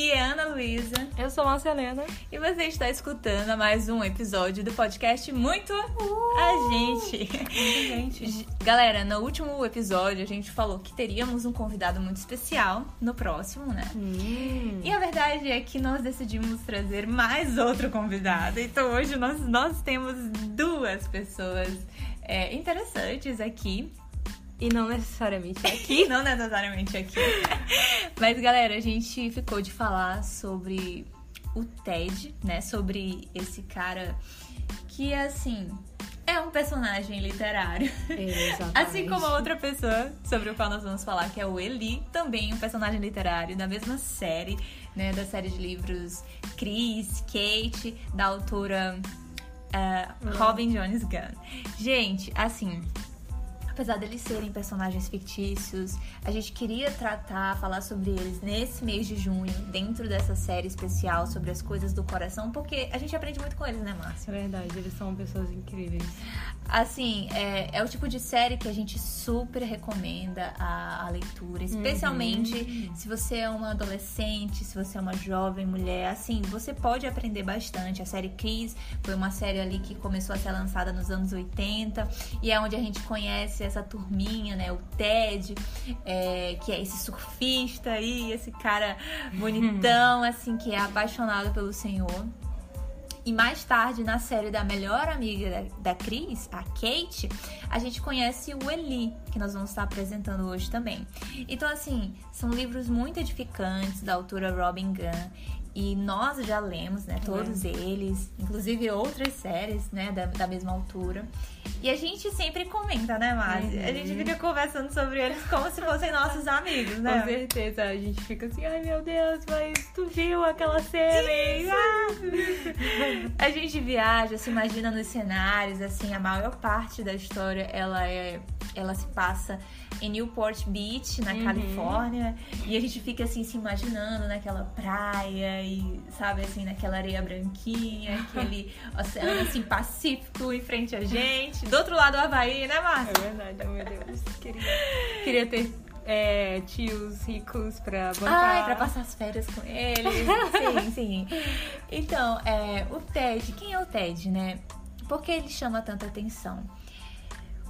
Aqui é Ana Luísa. Eu sou Márcia Helena. E você está escutando mais um episódio do podcast Muito uh, a Gente. gente. Galera, no último episódio a gente falou que teríamos um convidado muito especial no próximo, né? Hum. E a verdade é que nós decidimos trazer mais outro convidado. Então hoje nós, nós temos duas pessoas é, interessantes aqui. E não necessariamente aqui. não necessariamente aqui. Mas, galera, a gente ficou de falar sobre o Ted, né? Sobre esse cara que, assim, é um personagem literário. Exatamente. Assim como a outra pessoa sobre o qual nós vamos falar, que é o Eli, também um personagem literário da mesma série, né? Da série de livros Chris, Kate, da autora uh, Robin Jones Gunn. Gente, assim, apesar deles serem personagens fictícios, a gente queria tratar, falar sobre eles nesse mês de junho, dentro dessa série especial sobre as coisas do coração, porque a gente aprende muito com eles, né, Márcia? É verdade, eles são pessoas incríveis. Assim, é, é o tipo de série que a gente super recomenda a, a leitura, especialmente Uhum. se você é uma adolescente, se você é uma jovem mulher. Assim, você pode aprender bastante. A série Kiss foi uma série ali que começou a ser lançada nos anos 80 e é onde a gente conhece essa turminha, né? O Ted, é, que é esse surfista aí, esse cara bonitão, assim, que é apaixonado pelo Senhor. E mais tarde, na série da melhor amiga da, da Cris, a Kate, a gente conhece o Eli, que nós vamos estar apresentando hoje também. Então, assim, são livros muito edificantes da autora Robin Gunn. E nós já lemos, né, todos eles, inclusive outras séries, né, da, da mesma autora. E a gente sempre comenta, né, Márcia? A gente fica conversando sobre eles como se fossem nossos amigos, né? Com certeza, a gente fica assim, ai meu Deus, mas tu viu aquela cena? e- Ah! A gente viaja, se imagina nos cenários, assim, a maior parte da história ela é ela se passa em Newport Beach, na Uhum. Califórnia, e a gente fica assim se imaginando naquela praia e sabe assim naquela areia branquinha, aquele oceano assim pacífico em frente a gente. Do outro lado do Havaí, né, Márcia? É verdade, meu Deus. Queria, queria ter é, tios ricos pra bancar. Ai, pra passar as férias com ele. sim, sim. Então, é, o Ted, quem é o Ted, né? Por que ele chama tanta atenção?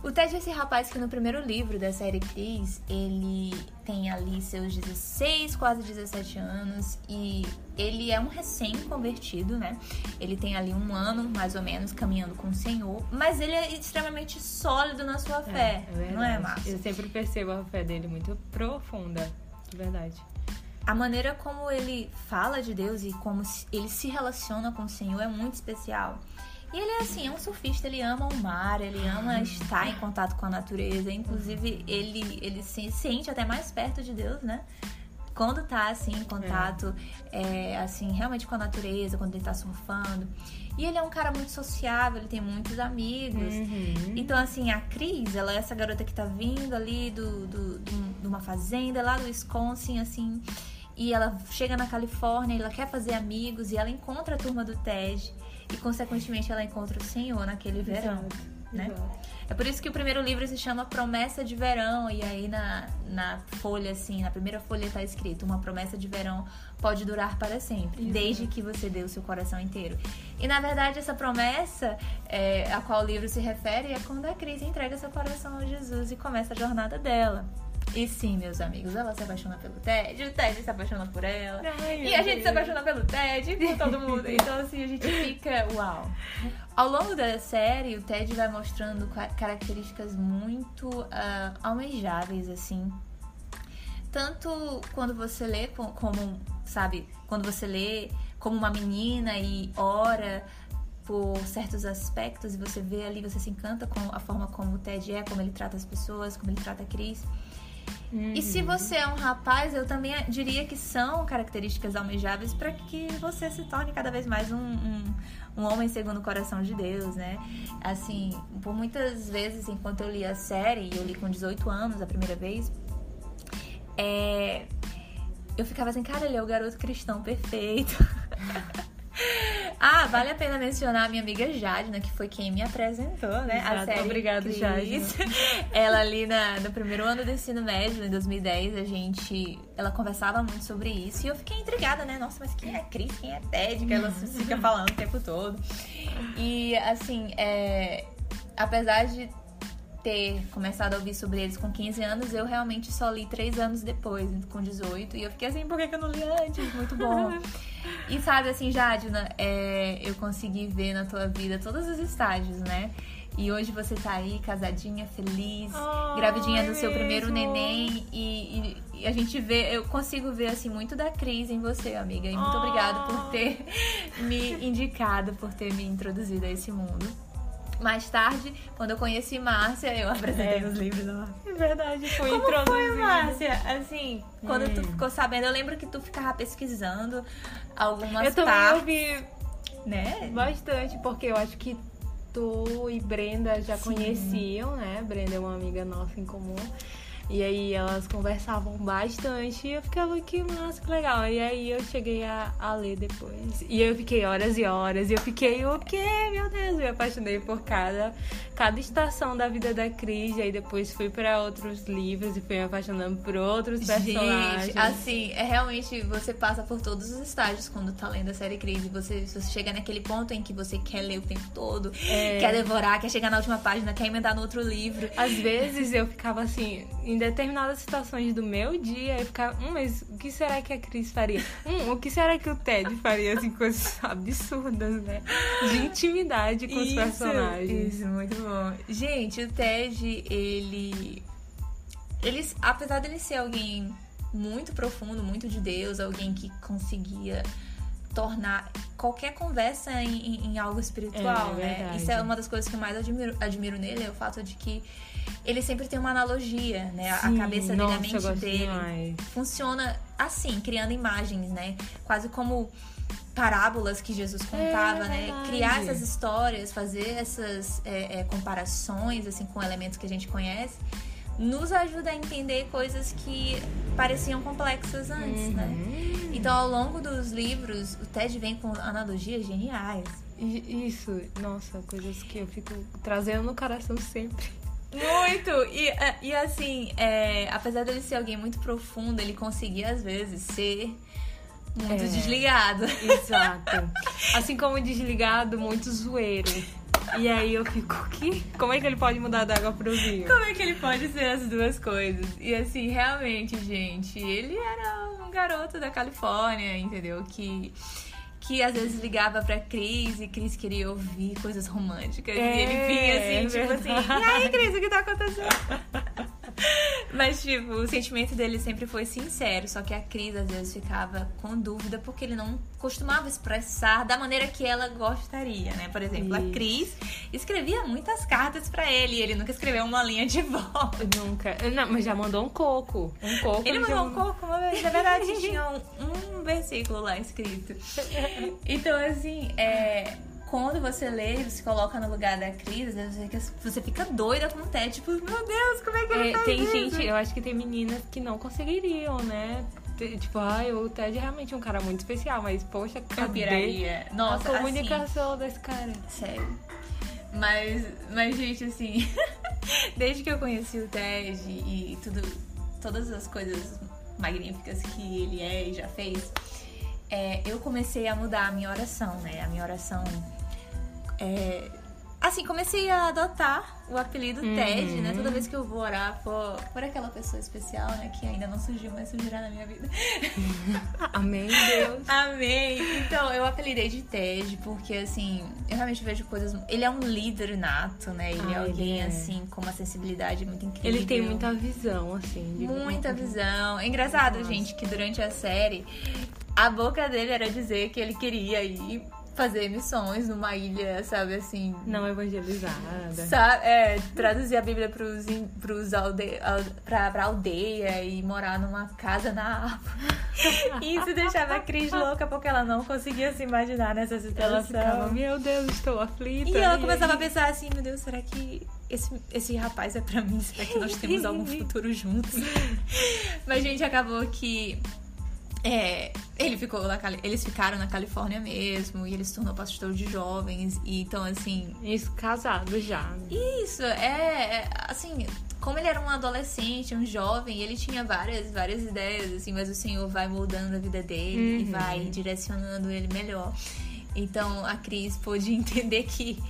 O Ted é esse rapaz que no primeiro livro da série Cris, ele tem ali seus 16, quase 17 anos e ele é um recém-convertido, né? Ele tem ali um ano, mais ou menos, caminhando com o Senhor, mas ele é extremamente sólido na sua fé, verdade. não é, Márcio? Eu sempre percebo a fé dele muito profunda, de verdade. A maneira como ele fala de Deus e como ele se relaciona com o Senhor é muito especial. E ele é assim, é um surfista, ele ama o mar, ele ama estar em contato com a natureza. Inclusive, ele, ele se sente até mais perto de Deus, né? Quando tá assim, em contato, é, assim, realmente com a natureza, quando ele tá surfando. E ele é um cara muito sociável, ele tem muitos amigos. Uhum. Então, assim, a Cris, ela é essa garota que tá vindo ali do, do, do- de uma fazenda lá do Wisconsin, assim. E ela chega na Califórnia, ela quer fazer amigos e ela encontra a turma do TED. E, consequentemente, ela encontra o Senhor naquele verão. Exato, né? exato. É por isso que o primeiro livro se chama Promessa de Verão. E aí na, na folha, assim, na primeira folha tá escrito: Uma promessa de verão pode durar para sempre, Exato. desde que você dê o seu coração inteiro. E na verdade, essa promessa é, a qual o livro se refere é quando a Cris entrega seu coração a Jesus e começa a jornada dela. E sim, meus amigos, ela se apaixona pelo Ted, o Ted se apaixona por ela. Ai, E a gente se apaixona pelo Ted e por todo mundo. Então, assim, a gente fica. Uau! Ao longo da série, o Ted vai mostrando ca- características muito ah, almejáveis, assim. Tanto quando você lê co- como, sabe, quando você lê como uma menina e ora por certos aspectos e você vê ali, você se encanta com a forma como o Ted é, como ele trata as pessoas, como ele trata a Cris. E se você é um rapaz, eu também diria que são características almejáveis para que você se torne cada vez mais um, um, um homem segundo o coração de Deus, né? Assim, por muitas vezes, enquanto eu li a série, e eu li com 18 anos a primeira vez, é, eu ficava assim, cara, ele é o garoto cristão perfeito. ah, vale a pena mencionar a minha amiga Jadna, que foi quem me apresentou, né? Exato. A série Obrigada, Cris. Ela ali na, no primeiro ano do ensino médio, em 2010, a gente. Ela conversava muito sobre isso. E eu fiquei intrigada, né? Nossa, mas quem é Cris? Quem é Ted? Que ela fica falando o tempo todo. E assim, é, apesar de ter começado a ouvir sobre eles com 15 anos, eu realmente só li 3 anos depois, com 18. E eu fiquei assim, por que eu não li antes? Muito bom. E sabe, assim, Jadna, é, eu consegui ver na tua vida todos os estágios, né? E hoje você tá aí, casadinha, feliz, Ai, gravidinha do seu primeiro mesmo. neném. E, e- e a gente vê, eu consigo ver, assim, muito da crise em você, amiga. E muito Ah. obrigada por ter me indicado, por ter me introduzido a esse mundo. Mais tarde, quando eu conheci Márcia, eu apresentei É. os livros da Márcia. É verdade, foi Como foi. Márcia? Assim, quando tu Hum. ficou sabendo, eu lembro que tu ficava pesquisando algumas Eu também partes, ouvi né? bastante, porque eu acho que tu e Brenda já Sim. conheciam, né? Brenda é uma amiga nossa em comum. E aí elas conversavam bastante e eu ficava, que massa, que legal. E aí eu cheguei a, a ler depois. E eu fiquei horas e horas. E eu fiquei, o quê? Meu Deus, me apaixonei por cada, cada estação da vida da Cris. E aí depois fui pra outros livros e fui me apaixonando por outros personagens. Gente, assim, é realmente você passa por todos os estágios quando tá lendo a série Crise. Você, você chega naquele ponto em que você quer ler o tempo todo, É. quer devorar, quer chegar na última página, quer emendar no outro livro. Às vezes eu ficava assim, determinadas situações do meu dia, eu ficava, hum, mas o que será que a Cris faria? Hum, o que será que o Ted faria? Assim, coisas absurdas, né? De intimidade com os personagens. Isso, muito bom. Gente, o Ted, ele. Ele, apesar dele ser alguém muito profundo, muito de Deus, alguém que conseguia tornar qualquer conversa em, em- em algo espiritual, É, né? verdade. Isso é uma das coisas que eu mais admiro, admiro nele, é o fato de que ele sempre tem uma analogia, né? A- a Sim, cabeça dele, nossa, a mente dele demais. funciona assim, criando imagens, né? Quase como parábolas que Jesus contava, né? verdade. Criar essas histórias, fazer essas é, é, comparações, assim, com elementos que a gente conhece, nos ajuda a entender coisas que pareciam complexas antes, né? Uhum. Então, ao longo dos livros, o Ted vem com analogias geniais. Isso, nossa, coisas que eu fico trazendo no coração sempre. Muito! E, é, e assim, é, apesar dele ser alguém muito profundo, ele conseguia, às vezes, ser muito É. desligado. Exato. Assim como desligado, muito zoeiro. E aí eu fico, que? Como é que ele pode mudar da água pro vinho? Como é que ele pode ser as duas coisas? E assim, realmente, gente, ele era um garoto da Califórnia, entendeu? Que, que às vezes ligava pra Cris e Cris queria ouvir coisas românticas. É, e ele vinha assim, tipo assim, verdade. e aí, Cris, o que tá acontecendo? Mas, tipo, o sentimento dele sempre foi sincero, só que a Cris às vezes ficava com dúvida porque ele não costumava expressar da maneira que ela gostaria, né? Por exemplo, a Isso. Cris escrevia muitas cartas pra ele e ele nunca escreveu uma linha de volta. Nunca. Não, mas já mandou um coco. Um coco. Ele já mandou um coco uma vez. Na verdade, tinha um, um versículo lá escrito. Então, assim, é, quando você lê e se coloca no lugar da Cris, você fica- você fica doida com o Ted. Tipo, meu Deus, como é que ele É, tem isso? gente, eu acho que tem meninas que não conseguiriam, né? Tipo, ai, o Ted é realmente um cara muito especial, mas poxa, cadê. Nossa, a assim, comunicação desse cara? Sério. Mas, mas, gente, assim, desde que eu conheci o Ted e tudo, todas as coisas magníficas que ele é e já fez, é, eu comecei a mudar a minha oração, né? A minha oração. É, assim, comecei a adotar o apelido Uhum. Ted, né? Toda vez que eu vou orar por, por aquela pessoa especial, né? Que ainda não surgiu, mas surgirá na minha vida. Amém, Deus. Amém! Então, eu apelidei de Ted porque, assim, eu realmente vejo coisas. Ele é um líder nato, né? Ele é Ah, ele alguém, é. assim, com uma sensibilidade muito incrível. Ele tem muita visão, assim. Muita visão. É engraçado, Nossa. gente, que durante a série, a boca dele era dizer que ele queria ir fazer missões numa ilha, sabe, assim. Não evangelizada. Sabe, é, traduzir a Bíblia pros, pros alde, al- pra, pra aldeia e morar numa casa na. E Isso deixava a Cris louca porque ela não conseguia se imaginar nessa situação. Ela ficava, meu Deus, estou aflita. E ela aí- começava a pensar assim, meu Deus, será que esse, esse rapaz é pra mim? Será que nós temos algum futuro juntos? Mas, gente, acabou que É, ele ficou na, Cali- eles ficaram na Califórnia mesmo e ele se tornou pastor de jovens. E, então, assim, Isso, casado já. isso é, é, assim, como ele era um adolescente, um jovem, ele tinha várias, várias ideias, assim, mas o Senhor vai moldando a vida dele e Uhum. vai direcionando ele melhor. Então a Cris pôde entender que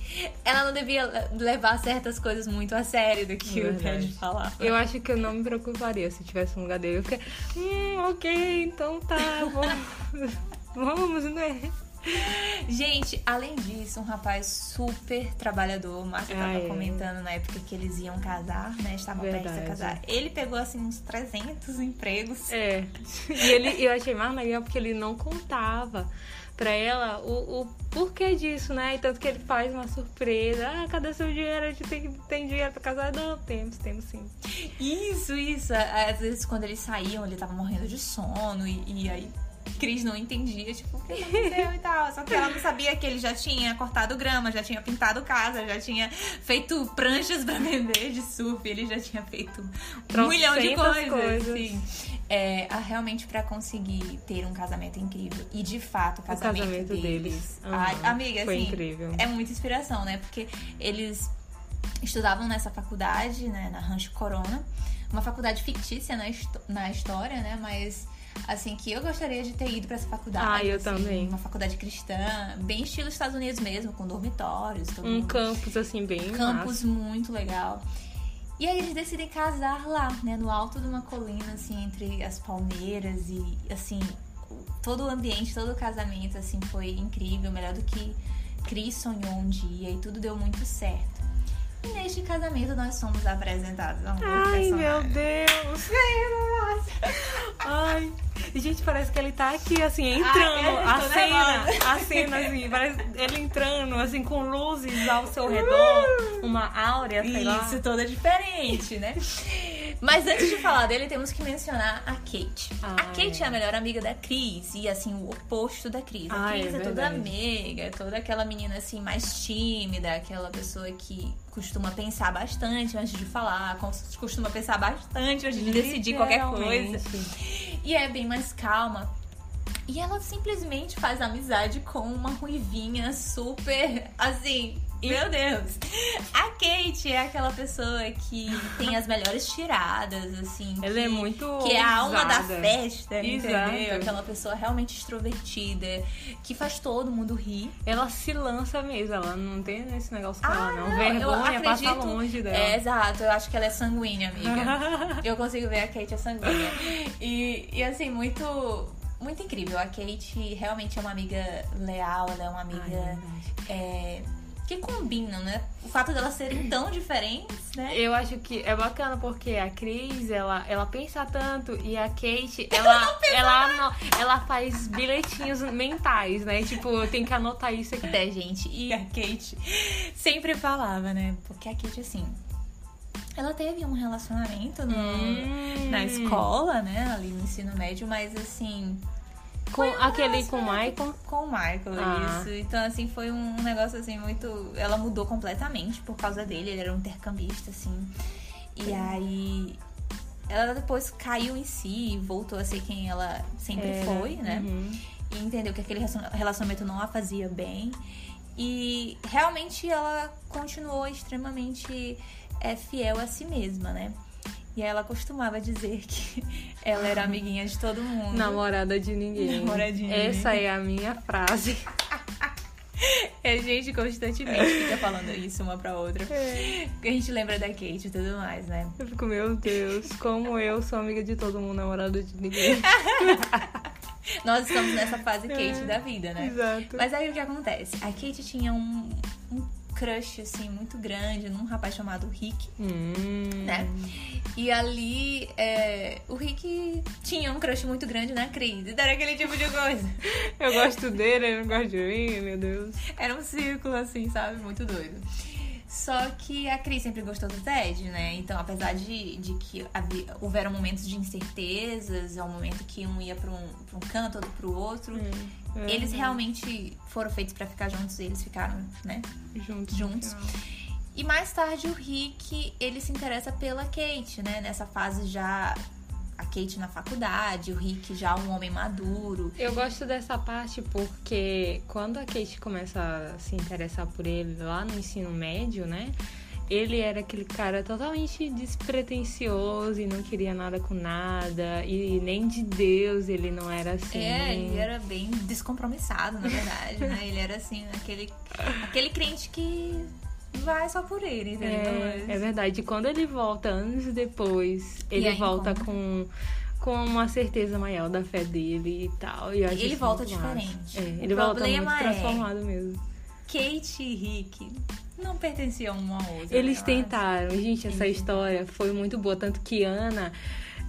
ela não devia le- levar certas coisas muito a sério do que o Verdade. Ted falava. Eu acho que eu não me preocuparia se tivesse um lugar dele. Eu ficaria, hum, ok, então tá, vamos, vamos né? Gente, além disso, um rapaz super trabalhador. O Márcio tava é. comentando na época que eles iam casar, né? Estavam prestes a casar. Ele pegou, assim, uns 300 empregos. É. E ele, eu achei mais legal porque ele não contava pra ela o, o porquê disso, né? E tanto que ele faz uma surpresa. Ah, cadê seu dinheiro? A gente tem, tem dinheiro pra casar? Não, temos, temos sim. Isso, isso. Às vezes, quando eles saíam, ele tava morrendo de sono e, e aí Cris não entendia, tipo, o que aconteceu e tal. Só que ela não sabia que ele já tinha cortado grama, já tinha pintado casa, já tinha feito pranchas pra vender de surf. Ele já tinha feito um milhão de coisas. coisas. assim. É, a- realmente pra conseguir ter um casamento incrível. E de fato, o casamento, casamento deles. deles. Ai, Aham, amiga, foi assim, incrível. é muita inspiração, né? Porque eles estudavam nessa faculdade, né, na Rancho Corona, uma faculdade fictícia na, na história, né, mas assim que eu gostaria de ter ido pra essa faculdade. Ah, eu assim, também. Uma faculdade cristã, bem estilo Estados Unidos mesmo, com dormitórios, Um mundo- campus assim, bem campus massa. muito legal. E aí eles decidem casar lá, né, no alto de uma colina, assim, entre as palmeiras e, assim, todo o ambiente, todo o casamento, assim, foi incrível, melhor do que Cris sonhou um dia e tudo deu muito certo. E neste casamento nós somos apresentados a um Ai, personagem. meu Deus. Ai, gente, parece que ele tá aqui, assim, entrando. eu a cena, nervosa. a cena, assim, parece ele entrando, assim, com luzes ao seu redor, uma áurea, sei lá. Isso, toda diferente, né? Mas antes de falar dele, temos que mencionar a Kate. A Kate é. a melhor amiga da Cris e, assim, o oposto da Cris. A Ah, Cris é é, toda amiga, é toda aquela menina, assim, mais tímida, aquela pessoa que costuma pensar bastante antes de falar, cos- costuma pensar bastante antes de decidir qualquer coisa. E é bem mais calma. E ela simplesmente faz amizade com uma ruivinha super, assim, meu Deus. A Kate é aquela pessoa que tem as melhores tiradas, assim. Ela que, é muito Que é a alma da festa, entendeu? Exato. Aquela pessoa realmente extrovertida, que faz todo mundo rir. Ela se lança mesmo, ela não tem esse negócio com ela, não. Ah, eu Vergonha passa acredito- longe dela. É, exato. Eu acho que ela é sanguínea, amiga. eu consigo ver a Kate é sanguínea. E, e assim, muito, muito incrível. A Kate realmente é uma amiga leal, ela é uma Ai, amiga verdade. é, que combina, né? O fato delas serem tão diferentes, né? Eu acho que é bacana porque a Cris, ela, ela pensa tanto e a Kate, ela, ela, ela faz bilhetinhos mentais, né? Tipo, tem que anotar isso aqui. Até, gente. E a Kate sempre falava, né? Porque a Kate, assim, ela teve um relacionamento no, Hum. na escola, né? Ali no ensino médio, mas assim. Com aquele com o Michael. Com o Michael, Ah. isso. Então, assim, foi um negócio assim muito. Ela mudou completamente por causa dele, ele era um intercambista, assim. E aí. Ela depois caiu em si, voltou a ser quem ela sempre Era. foi, né? Uhum. e entendeu que aquele relacionamento não a fazia bem. E realmente ela continuou extremamente é, fiel a si mesma, né? E aí ela costumava dizer que ela era amiguinha de todo mundo. Namorada de ninguém. Namoradinha. Essa é a minha frase. A gente constantemente fica falando isso uma pra outra. A gente lembra da Kate e tudo mais, né? Eu fico, meu Deus, como eu sou amiga de todo mundo, namorada de ninguém. Nós estamos nessa fase Kate da vida, né? Exato. Mas aí o que acontece? A Kate tinha um crush, assim, muito grande num rapaz chamado Rick. Hum. né? E ali, é, o Rick tinha um crush muito grande na Cris. Então era aquele tipo de coisa. Eu gosto dele, ele não gosta de mim, meu Deus. Era um círculo, assim, sabe? Muito doido. Só que a Cris sempre gostou do Ted, né? Então, apesar de, de que havia, houveram momentos de incertezas, é um momento que um ia pra um, pra um canto, outro pro outro. Hum, é. Eles realmente foram feitos pra ficar juntos e eles ficaram, né? juntos. juntos. final. E mais tarde o Rick, ele se interessa pela Kate, né? Nessa fase já. Kate na faculdade, o Rick já um homem maduro. Eu gosto dessa parte porque quando a Kate começa a se interessar por ele lá no ensino médio, né? Ele era aquele cara totalmente despretensioso e não queria nada com nada. E nem de Deus ele não era assim. É, ele era bem descompromissado, na verdade, né? Ele era assim, aquele, aquele crente que vai só por ele, entendeu? É, é verdade. Quando ele volta anos depois, ele aí volta encontra. com, com uma certeza maior da fé dele e tal. E Ele volta diferente. É, ele volta muito é- transformado mesmo. Kate e Rick não pertenciam um ao outro. Eles tentaram. Gente, essa história foi muito boa. Tanto que Ana,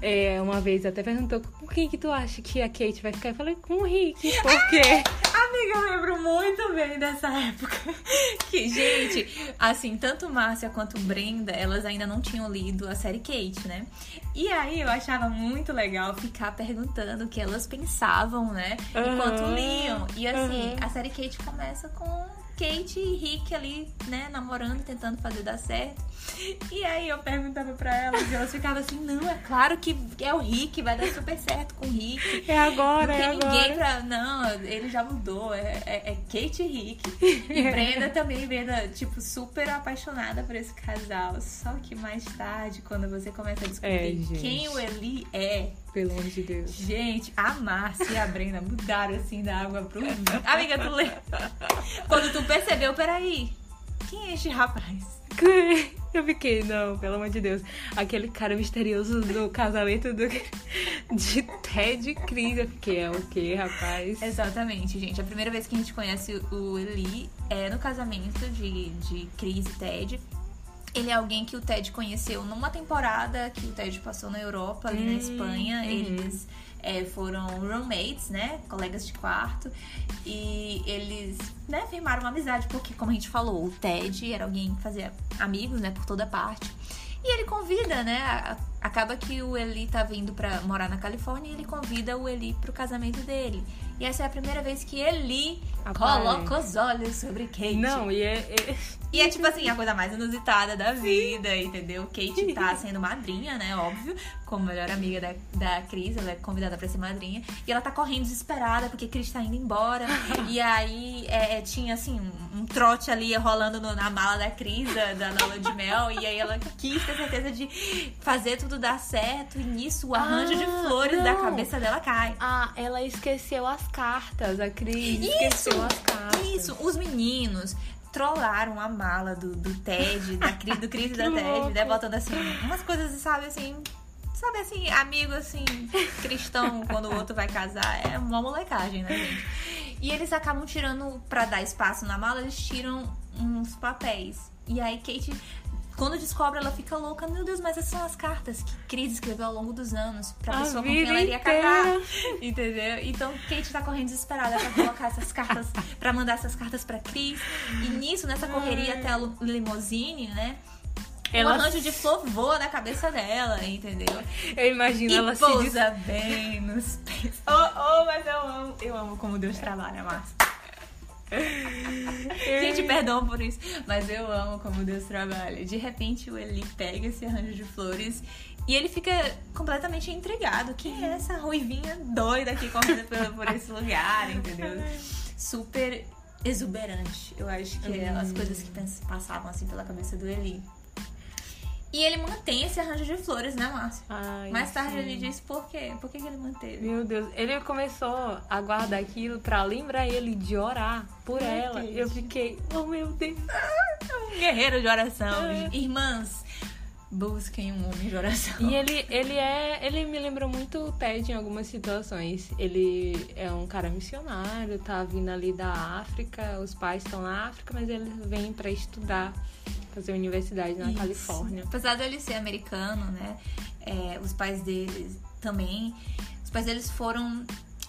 é, uma vez até perguntou com quem que tu acha que a Kate vai ficar? Eu falei, com o Rick. Por quê? acho. Amiga, eu lembro muito bem dessa época. Que, gente, assim, tanto Márcia quanto Brenda, elas ainda não tinham lido a série Kate, né? E aí eu achava muito legal ficar perguntando o que elas pensavam, né? Enquanto Aham, liam. E assim, aham. a série Kate começa com Kate e Rick ali, né, namorando, tentando fazer dar certo. E aí eu perguntava pra elas e elas ficavam assim, não, é claro que é o Rick, vai dar super certo com o Rick. É agora, é Não tem ninguém agora. pra. Não, ele já mudou. É, é, é Kate e Rick. E Brenda também, Brenda, tipo, super apaixonada por esse casal. Só que mais tarde, quando você começa a descobrir É, quem o Eli é. Pelo amor de Deus. Gente, a Márcia e a Brenda mudaram assim da água pro vinho. Amiga, tu lembra? Quando tu percebeu, peraí, quem é este rapaz? Eu fiquei, não, pelo amor de Deus. Aquele cara misterioso do casamento do, de Ted e Cris. Eu fiquei, é o quê, rapaz? Exatamente, gente. A primeira vez que a gente conhece o Eli é no casamento de, de Chris e Ted. Ele é alguém que o Ted conheceu numa temporada que o Ted passou na Europa, ali na Hum, Espanha. uhum. Eles é, foram roommates, né? Colegas de quarto. E eles, né, firmaram uma amizade, porque, como a gente falou, o Ted era alguém que fazia amigos, né, por toda parte. E ele convida, né? a- Acaba que o Eli tá vindo pra morar na Califórnia e ele convida o Eli pro casamento dele. E essa é a primeira vez que Eli Rapaz. coloca os olhos sobre Kate. Não, e é, é- E é tipo assim, a coisa mais inusitada da vida, entendeu? Kate tá sendo madrinha, né? Óbvio, como melhor amiga da, da Cris, ela é convidada pra ser madrinha. E ela tá correndo desesperada porque Cris tá indo embora. e aí é, é, tinha assim, um, um trote ali rolando no- na mala da Cris, da, da de mel. E aí ela quis ter certeza de fazer tudo dar certo. E nisso o arranjo de Ah, flores da não. cabeça dela cai. Ah, ela esqueceu as cartas. A Cris Isso! esqueceu as cartas. Isso, os meninos trollaram a mala do, do Ted, da Cris, do Cris e da Ted, louco. né? Botando assim, umas coisas, sabe, assim. Sabe assim, amigo assim, cristão, quando o outro vai casar, é uma molecagem, né, gente? E eles acabam tirando, pra dar espaço na mala, eles tiram uns papéis. E aí Kate, quando descobre, ela fica louca. Meu Deus, mas essas são as cartas que Cris escreveu ao longo dos anos pra A pessoa com quem ela iria casar. Entendeu? Então Kate tá correndo desesperada pra colocar essas cartas, pra mandar essas cartas pra Cris. E nisso, nessa correria até a limousine, né? Ela- Um arranjo de flor voa na cabeça dela, entendeu? Eu imagino E ela se des... pousa bem nos pés. Oh, oh, mas eu amo. Eu amo como Deus trabalha, Márcia. Gente, perdão por isso, mas eu amo como Deus trabalha. De repente, o Eli pega esse arranjo de flores e ele fica completamente intrigado. Quem é essa ruivinha doida aqui correndo por, por esse lugar, entendeu? Super exuberante. Eu acho que é as coisas que passavam assim pela cabeça do Eli. E ele mantém esse arranjo de flores, né, Márcia? Ai, Mais tarde sim. ele diz por quê? Por que, que ele manteve? Meu Deus, ele começou a guardar aquilo pra lembrar ele de orar por Ai, ela. Kate. Eu fiquei, oh meu Deus. Um guerreiro de oração. É. Irmãs, busquem um homem de oração. E ele, ele é. Ele me lembra muito o Ted em algumas situações. Ele é um cara missionário, tá vindo ali da África, os pais estão na África, mas ele vem pra estudar, fazer universidade na Isso. Califórnia. Apesar dele ser americano, né? é, os pais deles também. Os pais deles foram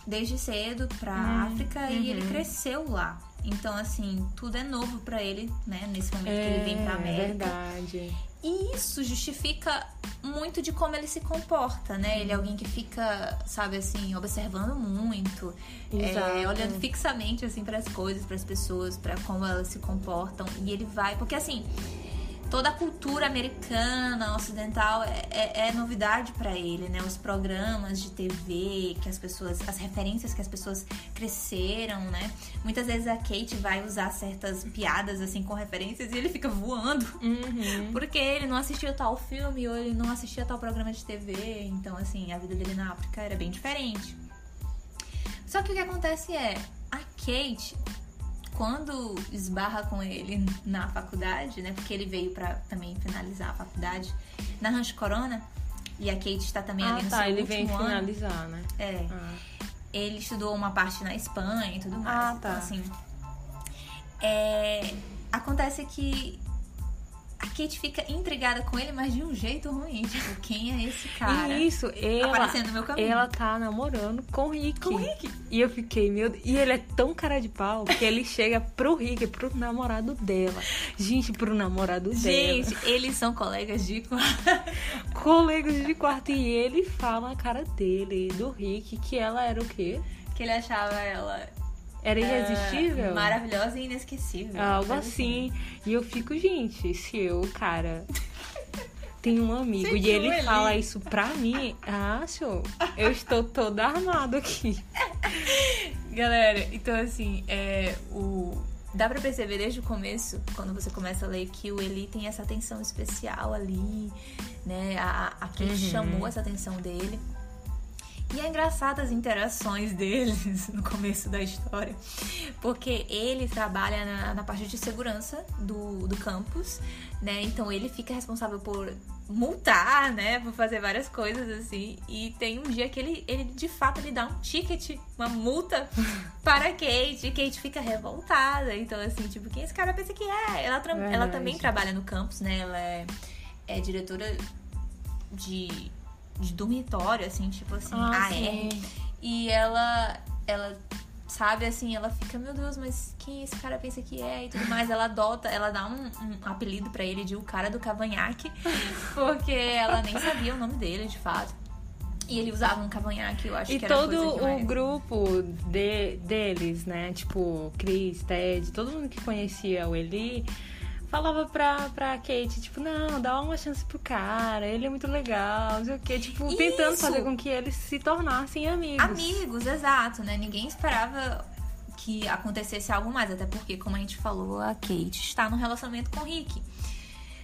desde cedo pra Hum, África e ele uhum. cresceu lá. Então, assim, tudo é novo pra ele, né? Nesse momento que ele vem pra É América. verdade. E isso justifica muito de como ele se comporta, né? Ele é alguém que fica, sabe assim, observando muito, é, olhando fixamente assim para as coisas, para as pessoas, para como elas se comportam. E ele vai, porque assim, toda a cultura americana, ocidental, é, é, é novidade para ele, né? Os programas de TV, que as pessoas, as referências que as pessoas cresceram, né? Muitas vezes a Kate vai usar certas piadas assim com referências e ele fica voando, Uhum. porque ele não assistiu tal filme ou ele não assistia tal programa de TV, então assim, a vida dele na África era bem diferente. Só que o que acontece é, a Kate, quando esbarra com ele na faculdade, né? Porque ele veio pra também finalizar a faculdade na Rancho Corona, e a Kate está também Ah, ali no tá, seu ele último vem ano. finalizar, né? É, Ah. ele estudou uma parte na Espanha e tudo mais. Ah, Então, tá. assim, é, acontece que Kate fica intrigada com ele, mas de um jeito ruim. Tipo, quem é esse cara? E isso, ela, aparecendo no meu caminho. ela tá namorando com o Rick. Com o Rick. E eu fiquei, meu Deus. E ele é tão cara de pau que ele chega pro Rick, pro namorado dela. Gente, pro namorado dela. Gente, eles são colegas de Colegas de quarto. E ele fala na cara dele, do Rick, que ela era o quê? que ele achava ela Era é, irresistível? maravilhosa e inesquecível. Algo assim. E eu fico, gente, se eu, cara, tem um amigo Você e ele ele? fala isso pra mim, acho, eu estou todo armado aqui. Galera, então assim, é, o... dá pra perceber desde o começo, quando você começa a ler, que o Eli tem essa atenção especial ali, né? A, a Kate Uhum. chamou essa atenção dele. E é engraçado as interações deles no começo da história, porque ele trabalha na, na parte de segurança do, do campus, né? Então ele fica responsável por multar, né? Por fazer várias coisas assim. E tem um dia que ele, ele de fato ele dá um ticket, uma multa para Kate. E Kate fica revoltada. Então, assim, tipo, quem esse cara pensa que é? Ela, tra- ela também trabalha no campus, né? Ela é, é diretora de, de dormitório, assim, tipo assim, Ah. E ela, ela sabe assim, ela fica, meu Deus, mas quem esse cara pensa que é e tudo mais. Ela adota, ela dá um, um apelido pra ele de o cara do cavanhaque, porque ela nem sabia o nome dele, de fato. E ele usava um cavanhaque, eu acho E que era todo coisa o grupo de, deles, né? Tipo, Chris, Ted, todo mundo que conhecia o Eli falava pra, pra Kate, tipo, não, dá uma chance pro cara, ele é muito legal, não sei o quê. Tipo, tentando Isso! fazer com que eles se tornassem amigos. Amigos, exato, né? Ninguém esperava que acontecesse algo mais, até porque, como a gente falou, a Kate está no relacionamento com o Rick.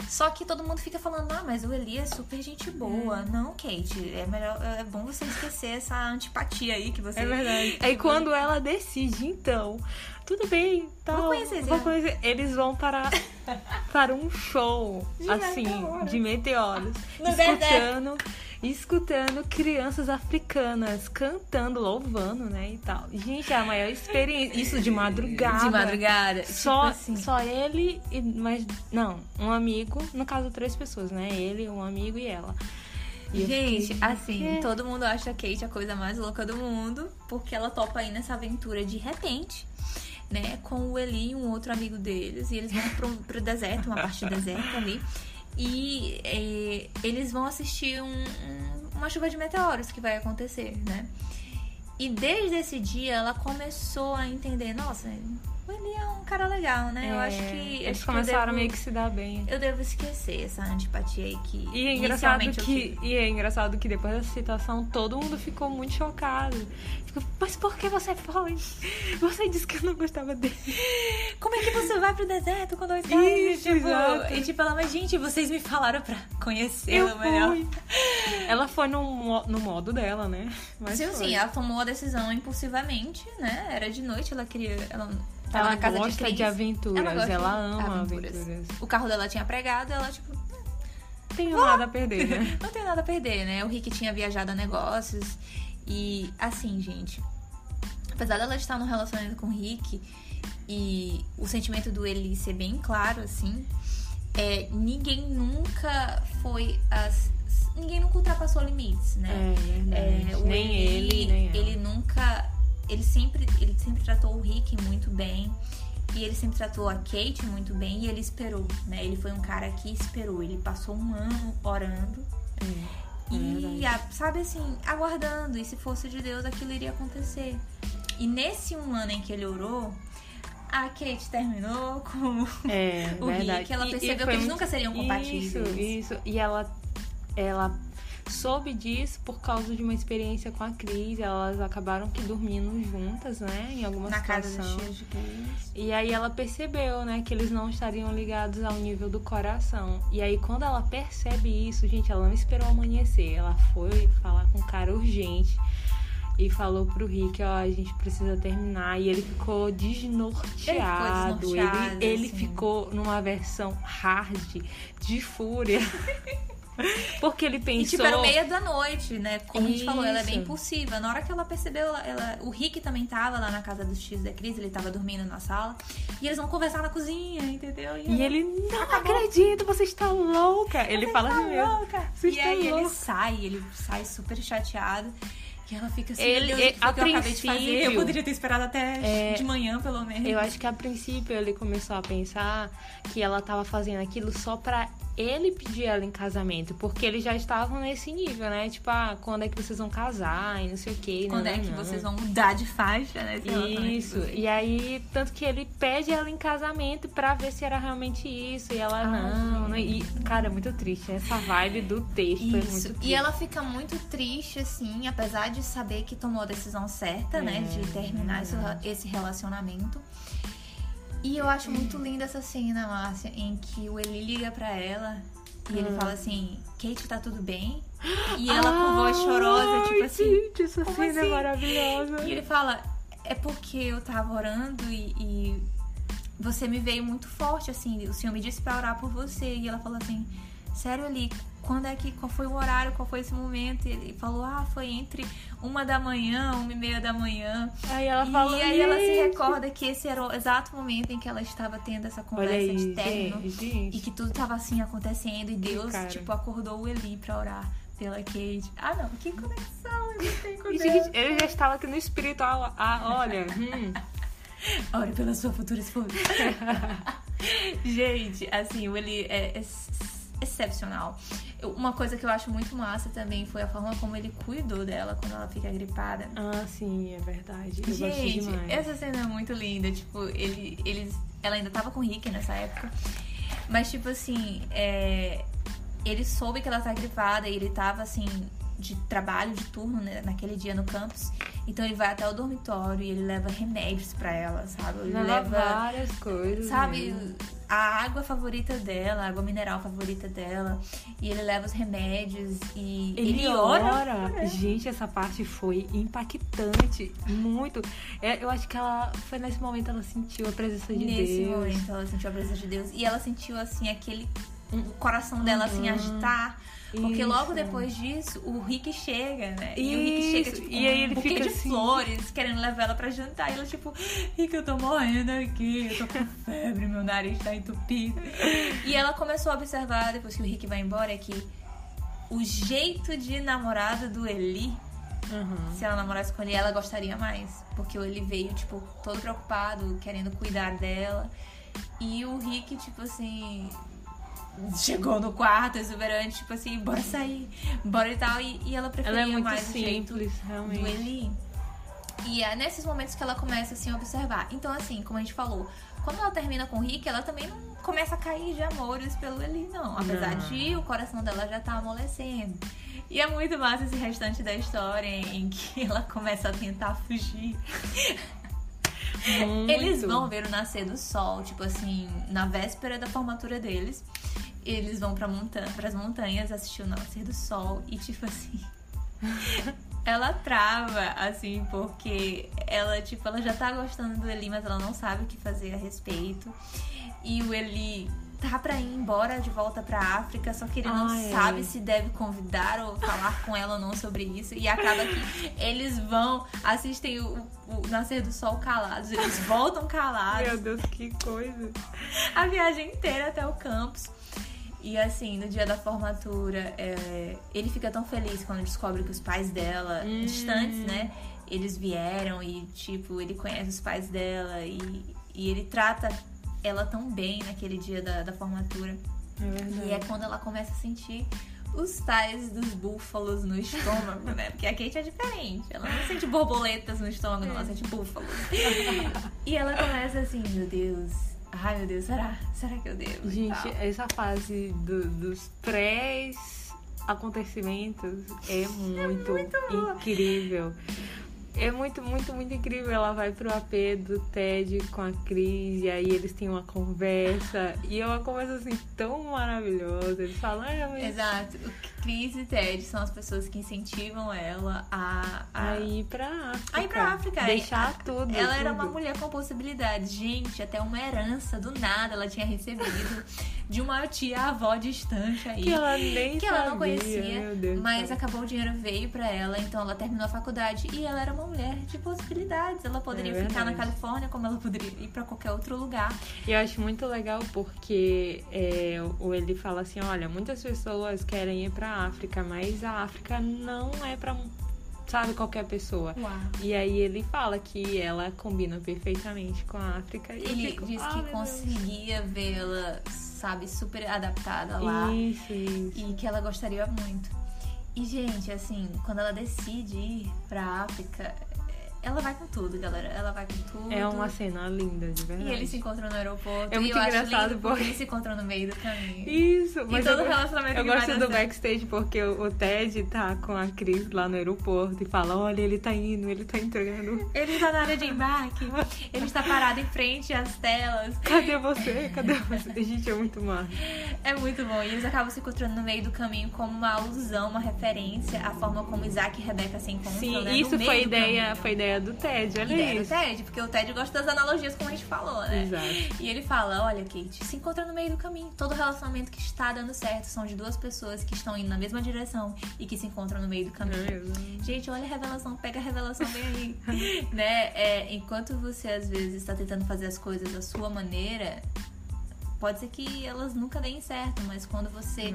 Só que todo mundo fica falando, ah, mas o Eli é super gente boa. Não, Kate, é melhor, é bom você esquecer essa antipatia aí que você. É verdade. Aí quando ela decide, então, tudo bem, tal, Vou conhecer, vou conhecer. Eles vão para, para um show, De assim, meteoros. de meteoros. No escutando, escutando crianças africanas cantando, louvando, né, e tal. Gente, é a maior experiência. Isso de madrugada. De madrugada. Só, tipo assim. só ele e mais. Não, um amigo, no caso, três pessoas, né? Ele, um amigo e ela. E Gente, fiquei, assim, "Quê?" todo mundo acha a Kate a coisa mais louca do mundo, porque ela topa aí nessa aventura de repente, né? Com o Eli e um outro amigo deles, e eles vão pro, pro deserto, uma parte do deserto ali, e eh, eles vão assistir um- um- uma chuva de meteoros que vai acontecer, né? E desde esse dia ela começou a entender, nossa, o Eli é um cara legal, né? eu É, acho que. Eles acho que eu começaram devo- meio que se dar bem. Eu devo esquecer essa antipatia aí que. E é engraçado eu que, e é engraçado que depois dessa situação todo mundo ficou muito chocado. Ficou, mas por que você foi? Você disse que eu não gostava dele. Como é que você vai pro deserto com dois caras? Isso, tipo, exato. E tipo, ela, mas gente, vocês me falaram pra Eu conhecê-lo melhor. fui. Ela foi no, no modo dela, né? Mas Sim, foi. sim, ela tomou a decisão impulsivamente, né? Era de noite, ela queria. Ela tava Ela na casa gosta de de, aventuras, Ela ela, gosta de ama aventuras. aventuras. O carro dela tinha pregado, ela, tipo, Não tenho nada a perder, né? não tem nada a perder, né? O Rick tinha viajado a negócios. E assim, gente, apesar dela estar no relacionamento com o Rick e o sentimento do Eli ser bem claro, assim, é, ninguém nunca foi as. Ninguém nunca ultrapassou limites, né? É, É, o nem Eli, ele, nem ela. ele nunca. Ele sempre, ele sempre tratou o Rick muito bem. E ele sempre tratou a Kate muito bem. E ele esperou, né? Ele foi um cara que esperou. Ele passou um ano orando. É, é E, sabe assim, aguardando. E se fosse de Deus, aquilo iria acontecer. E nesse um ano em que ele orou, a Kate terminou com É, o verdade. Rick. Ela percebeu que eles muito- nunca seriam compatíveis. Isso, isso. E ela, ela soube disso por causa de uma experiência com a Cris. Elas acabaram que dormindo juntas, né? Em alguma Na casa situação. dos tios de. E aí ela percebeu, né, que eles não estariam ligados ao nível do coração. E aí quando ela percebe isso, gente, ela não esperou amanhecer. Ela foi falar com o cara urgente e falou pro Rick, ó, a gente precisa terminar. E ele ficou desnorteado. Ele, desnorteado, ele assim. ficou numa versão hard de fúria. Porque ele E pensou. tipo, era meia da noite, né? Como a gente falou, ela é bem Isso. impulsiva. Na hora que ela percebeu, ela, ela- o Rick também tava lá na casa dos tios da Cris, ele tava dormindo na sala. E eles vão conversar na cozinha, entendeu? E ele, não acredito, você está louca. Ele Você fala tá mesmo. louca. Você E aí ele louca. sai, ele sai super chateado. E ela fica assim, Ele- Deus, foi a que eu acabei de fazer? Eu poderia ter esperado até é, de manhã, pelo menos. Eu acho que a princípio ele começou a pensar que ela tava fazendo aquilo só pra ele pedir ela em casamento, porque eles já estavam nesse nível, né? Tipo, ah, quando é que vocês vão casar e não sei o que. Quando é que vocês vão mudar de faixa, né? Isso, e aí, tanto que ele pede ela em casamento pra ver se era realmente isso, e ela Ah, não, né? E, cara, é muito triste, essa vibe do texto é muito Isso. triste. E ela fica muito triste, assim, apesar de saber que tomou a decisão certa, né? É, De terminar esse, esse relacionamento. E eu acho muito linda essa cena, Márcia, em que o Eli liga pra ela e ele Hum. fala assim: Kate, tá tudo bem? E ela com voz chorosa, tipo Ai, assim. Gente, essa cena é assim? maravilhosa. E ele fala: É porque eu tava orando e, e você me veio muito forte, assim. O Senhor me disse pra orar por você. E ela falou assim: Sério, Eli, quando é que. Qual foi o horário? Qual foi esse momento? E ele falou: Ah, foi entre uma da manhã, uma e meia da manhã. Aí ela e fala, aí ela se recorda que esse era o exato momento em que ela estava tendo essa conversa aí, de término. gente. E que tudo tava assim acontecendo. E Deus, Cara. tipo, acordou o Eli pra orar pela Kate. Ah, não, que conexão ele tem com E, Deus. gente, ele já estava aqui no espiritual. Ah, olha. hum. Ore pela sua futura esposa. Gente, assim, o Eli é ex- excepcional. Uma coisa que eu acho muito massa também foi a forma como ele cuidou dela quando ela fica gripada. Ah, sim, é verdade. Eu Gente, essa cena é muito linda. Tipo, ele, eles, ela ainda tava com o Rick nessa época. Mas, tipo assim, é, ele soube que ela tá gripada e ele tava, assim, de trabalho, de turno, né, naquele dia no campus. Então ele vai até o dormitório e ele leva remédios pra ela, sabe? Ele Leva leva várias coisas. sabe, mesmo. A água favorita dela, a água mineral favorita dela. E ele leva os remédios e Ele, ele, ora. ora. Gente, essa parte foi impactante. Muito. É, eu acho que ela. Foi nesse momento ela sentiu a presença de Nesse Deus. momento ela sentiu a presença de Deus. E ela sentiu, assim, aquele. O coração dela, assim, Uhum. agitar. Porque Isso. logo depois disso, o Rick chega, né? E o Rick chega, tipo, E aí ele um buquê fica de assim. flores, querendo levar ela pra jantar. E ela, tipo, Rick, eu tô morrendo aqui, eu tô com febre, meu nariz tá entupido. E ela começou a observar, depois que o Rick vai embora, é que o jeito de namorada do Eli, Uhum. se ela namorasse com ele, ela gostaria mais. Porque o Eli veio, tipo, todo preocupado, querendo cuidar dela. E o Rick, tipo assim. Chegou no quarto, exuberante, tipo assim, bora sair, bora e tal. E, e ela preferia Ela é muito mais o jeito simples, do realmente. Eli. E é nesses momentos que ela começa assim a observar. Então, assim, como a gente falou, quando ela termina com o Rick, ela também não começa a cair de amores pelo Eli, não. Apesar Não. de o coração dela já tá amolecendo. E é muito massa esse restante da história em que ela começa a tentar fugir. Muito. Eles vão ver o nascer do sol, tipo assim, na véspera da formatura deles. Eles vão pra monta pras montanhas assistir o nascer do sol e, tipo assim. ela trava, assim, porque ela, tipo, ela já tá gostando do Eli, mas ela não sabe o que fazer a respeito. E o Eli tá pra ir embora de volta pra África, só que ele não Ai, sabe se deve convidar ou falar com ela ou não sobre isso. E acaba que eles vão, assistem o, o Nascer do Sol calados, eles voltam calados Meu Deus, que coisa. a viagem inteira até o campus. E assim, no dia da formatura, é, ele fica tão feliz quando descobre que os pais dela, Hum. distantes, né? Eles vieram e, tipo, ele conhece os pais dela e, e ele trata ela tão bem naquele dia da, da formatura. É verdade. E é quando ela começa a sentir os tais dos búfalos no estômago, né? Porque a Kate é diferente. Ela não sente borboletas no estômago, não, ela sente búfalos. e ela começa assim, meu Deus. Ai, meu Deus, será? Será que eu devo? Gente, essa fase do, dos pré acontecimentos é muito, é muito incrível. É muito, muito, muito incrível. Ela vai pro AP do Ted com a Cris, e aí eles têm uma conversa. E é uma conversa assim tão maravilhosa. Eles falam, ah, mas... Exato. O Cris e Ted são as pessoas que incentivam ela a, a... a ir pra África. A ir pra África. Deixar tudo. Ela tudo. era uma mulher com possibilidades. Gente, até uma herança do nada ela tinha recebido de uma tia-avó distante aí. Que ela nem Que sabia, ela não conhecia. Mas acabou o dinheiro veio pra ela, então ela terminou a faculdade. E ela era uma mulher de possibilidades. Ela poderia É ficar na. Califórnia, como ela poderia ir pra qualquer outro lugar. E eu acho muito legal porque é, o- ele fala assim, olha, muitas pessoas querem ir pra África, mas a África não é pra, sabe, qualquer pessoa. Uau. E aí ele fala que ela combina perfeitamente com a África. E Ele fico, disse "Ah, que meu Deus." conseguia vê-la, sabe, super adaptada lá. Isso, isso. e que ela gostaria muito. E, gente, assim, quando ela decide ir pra África, ela vai com tudo, galera. Ela vai com tudo. É uma cena linda, de E verdade. eles se encontram no aeroporto. É e muito eu acho engraçado lindo porque- eles se encontram no meio do caminho. Isso, mas todo eu, relacionamento eu gosto do backstage porque o, o Ted tá com a Cris lá no aeroporto e fala, olha, ele tá indo, ele tá entrando. Ele está na área de embarque. Ele está parado em frente às telas. Cadê você? Cadê você? Gente, é muito massa. É muito bom. E eles acabam se encontrando no meio do caminho como uma alusão, uma referência à forma como Isaac e Rebeca se encontram. Sim, né? isso foi ideia, foi ideia do Ted, olha ideia do isso. Ted, porque o Ted gosta das analogias, como a gente falou, né? Exato. E ele fala: Olha, Kate, se encontra no meio do caminho. Todo relacionamento que está dando certo são de duas pessoas que estão indo na mesma direção e que se encontram no meio do caminho. É, Gente, olha a revelação, pega a revelação bem aí. né? É, enquanto você às vezes está tentando fazer as coisas da sua maneira, pode ser que elas nunca deem certo, mas quando você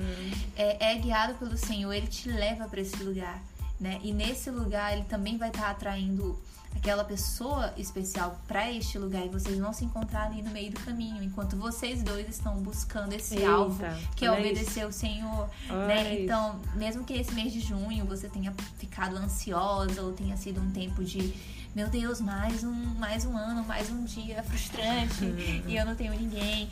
é, é guiado pelo Senhor, ele te leva para esse lugar, né? E nesse lugar ele também vai estar atraindo aquela pessoa especial para este lugar e vocês vão se encontrar ali no meio do caminho, enquanto vocês dois estão buscando esse Eita, alvo, que é obedecer o Senhor, Olha né? isso. Então, mesmo que esse mês de junho você tenha ficado ansiosa ou tenha sido um tempo de meu Deus, mais um, mais um ano, mais um dia frustrante e eu não tenho ninguém.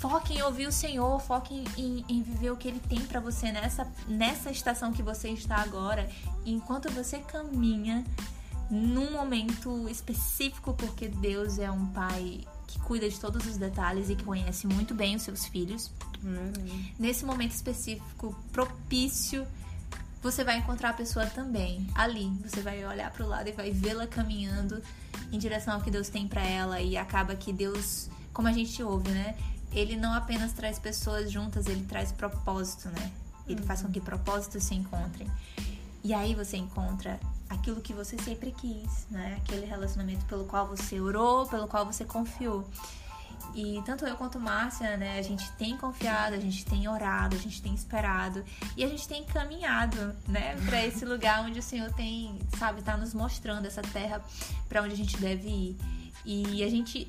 Foque em ouvir o Senhor, foque em, em- em viver o que Ele tem pra você nessa, nessa estação que você está agora. Enquanto você caminha num momento específico, porque Deus é um pai que cuida de todos os detalhes e que conhece muito bem os seus filhos Hum. nesse momento específico propício, você vai encontrar a pessoa também ali. Você vai olhar para o lado e vai vê-la caminhando em direção ao que Deus tem para ela e acaba que Deus, como a gente ouve, né? Ele não apenas traz pessoas juntas, ele traz propósito, né? Ele faz com que propósitos se encontrem. E aí você encontra aquilo que você sempre quis, né? Aquele relacionamento pelo qual você orou, pelo qual você confiou. E tanto eu quanto Márcia, né, a gente tem confiado, a gente tem orado, a gente tem esperado e a gente tem caminhado, né, para esse lugar onde o Senhor tem, sabe, tá nos mostrando essa terra para onde a gente deve ir. E a gente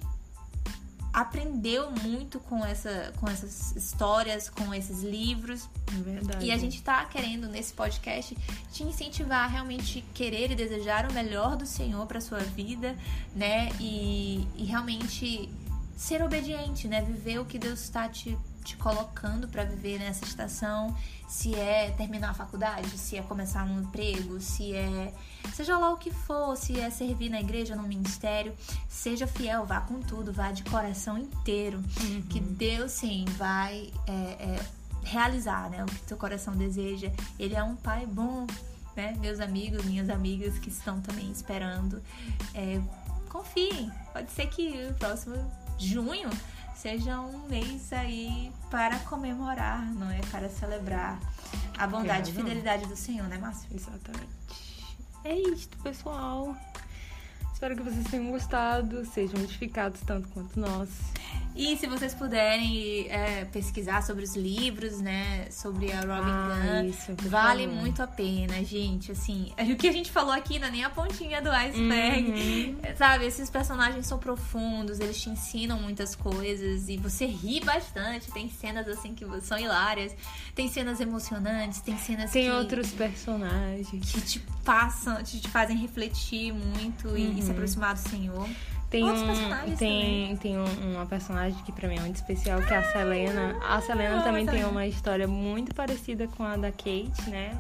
aprendeu muito com essa com essas histórias, com esses livros, É verdade. e a gente tá querendo nesse podcast te incentivar a realmente querer e desejar o melhor do Senhor para sua vida, né? E, e realmente ser obediente, né? Viver o que Deus está te, te colocando para viver nessa estação. Se é terminar a faculdade, se é começar um emprego, se é seja lá o que for, se é servir na igreja, no ministério, seja fiel, vá com tudo, vá de coração inteiro, que Deus sim vai é, é, realizar, né, o que teu coração deseja. Ele é um pai bom, né, meus amigos, minhas amigas que estão também esperando, é, confiem. Pode ser que o próximo junho seja um mês aí para comemorar, não é? Para celebrar a bondade e fidelidade do Senhor, né, Márcio? Exatamente. É isto, pessoal. Espero que vocês tenham gostado, sejam edificados tanto quanto nós. E se vocês puderem é, pesquisar sobre os livros, né? Sobre a Robin Ah, Gunn, isso, vale favor. muito a pena, gente. Assim, o que a gente falou aqui não é nem a pontinha do iceberg. Uhum. Sabe, esses personagens são profundos, eles te ensinam muitas coisas e você ri bastante. Tem cenas assim que são hilárias, tem cenas emocionantes, tem cenas Tem que, outros personagens. que te passam, te, te fazem refletir muito e, e se Uhum. aproximar do Senhor. Tem, Outros um, tem, tem um- uma personagem que pra mim é muito especial, que é a Selena. A Selena também tem uma história muito parecida com a da Kate, né?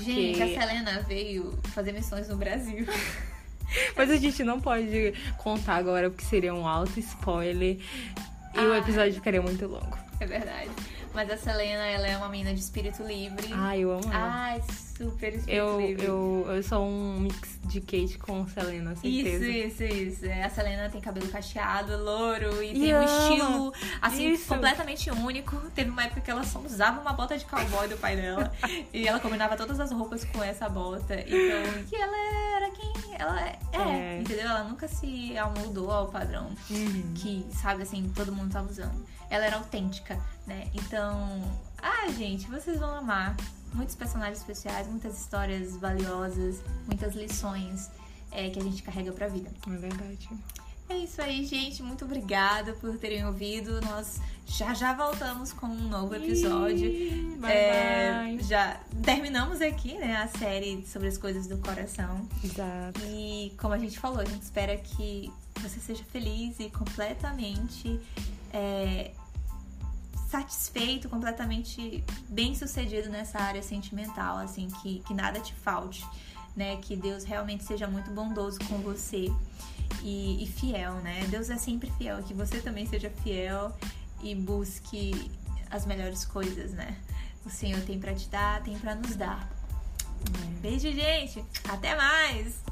Gente, a Selena veio fazer missões no Brasil. Mas a gente não pode contar agora, porque seria um alto spoiler. E o Ah. episódio ficaria muito longo. É verdade. Mas a Selena, ela é uma menina de espírito livre. Ai, eu amo ela. Ai, super espírito eu, livre. eu, eu sou um mix de Kate com Selena, certeza. Isso, isso, isso. É, A Selena tem cabelo cacheado, louro e, E tem um estilo assim Isso. completamente único. Teve uma época que ela só usava uma bota de cowboy do pai dela e ela combinava todas as roupas com essa bota. Então, que ela quem ela é, É. entendeu? Ela nunca se amoldou ao padrão Uhum. que, sabe, assim, todo mundo tava usando. Ela era autêntica, né? Então, ah, gente, vocês vão amar. Muitos personagens especiais, muitas histórias valiosas, muitas lições é, que a gente carrega pra vida. É verdade. É isso aí, gente. Muito obrigada por terem ouvido. Nós já já voltamos com um novo episódio. Ih, Bye, É, bye. já terminamos aqui, né, a série sobre as coisas do coração. Exato. E como a gente falou, a gente espera que você seja feliz e completamente é, satisfeito, completamente bem sucedido nessa área sentimental, assim, que, que nada te falte, né? Que Deus realmente seja muito bondoso com você e, e fiel, né? Deus é sempre fiel, que você também seja fiel e busque as melhores coisas, né? O Senhor tem pra te dar, tem pra nos dar. Beijo, gente! Até mais!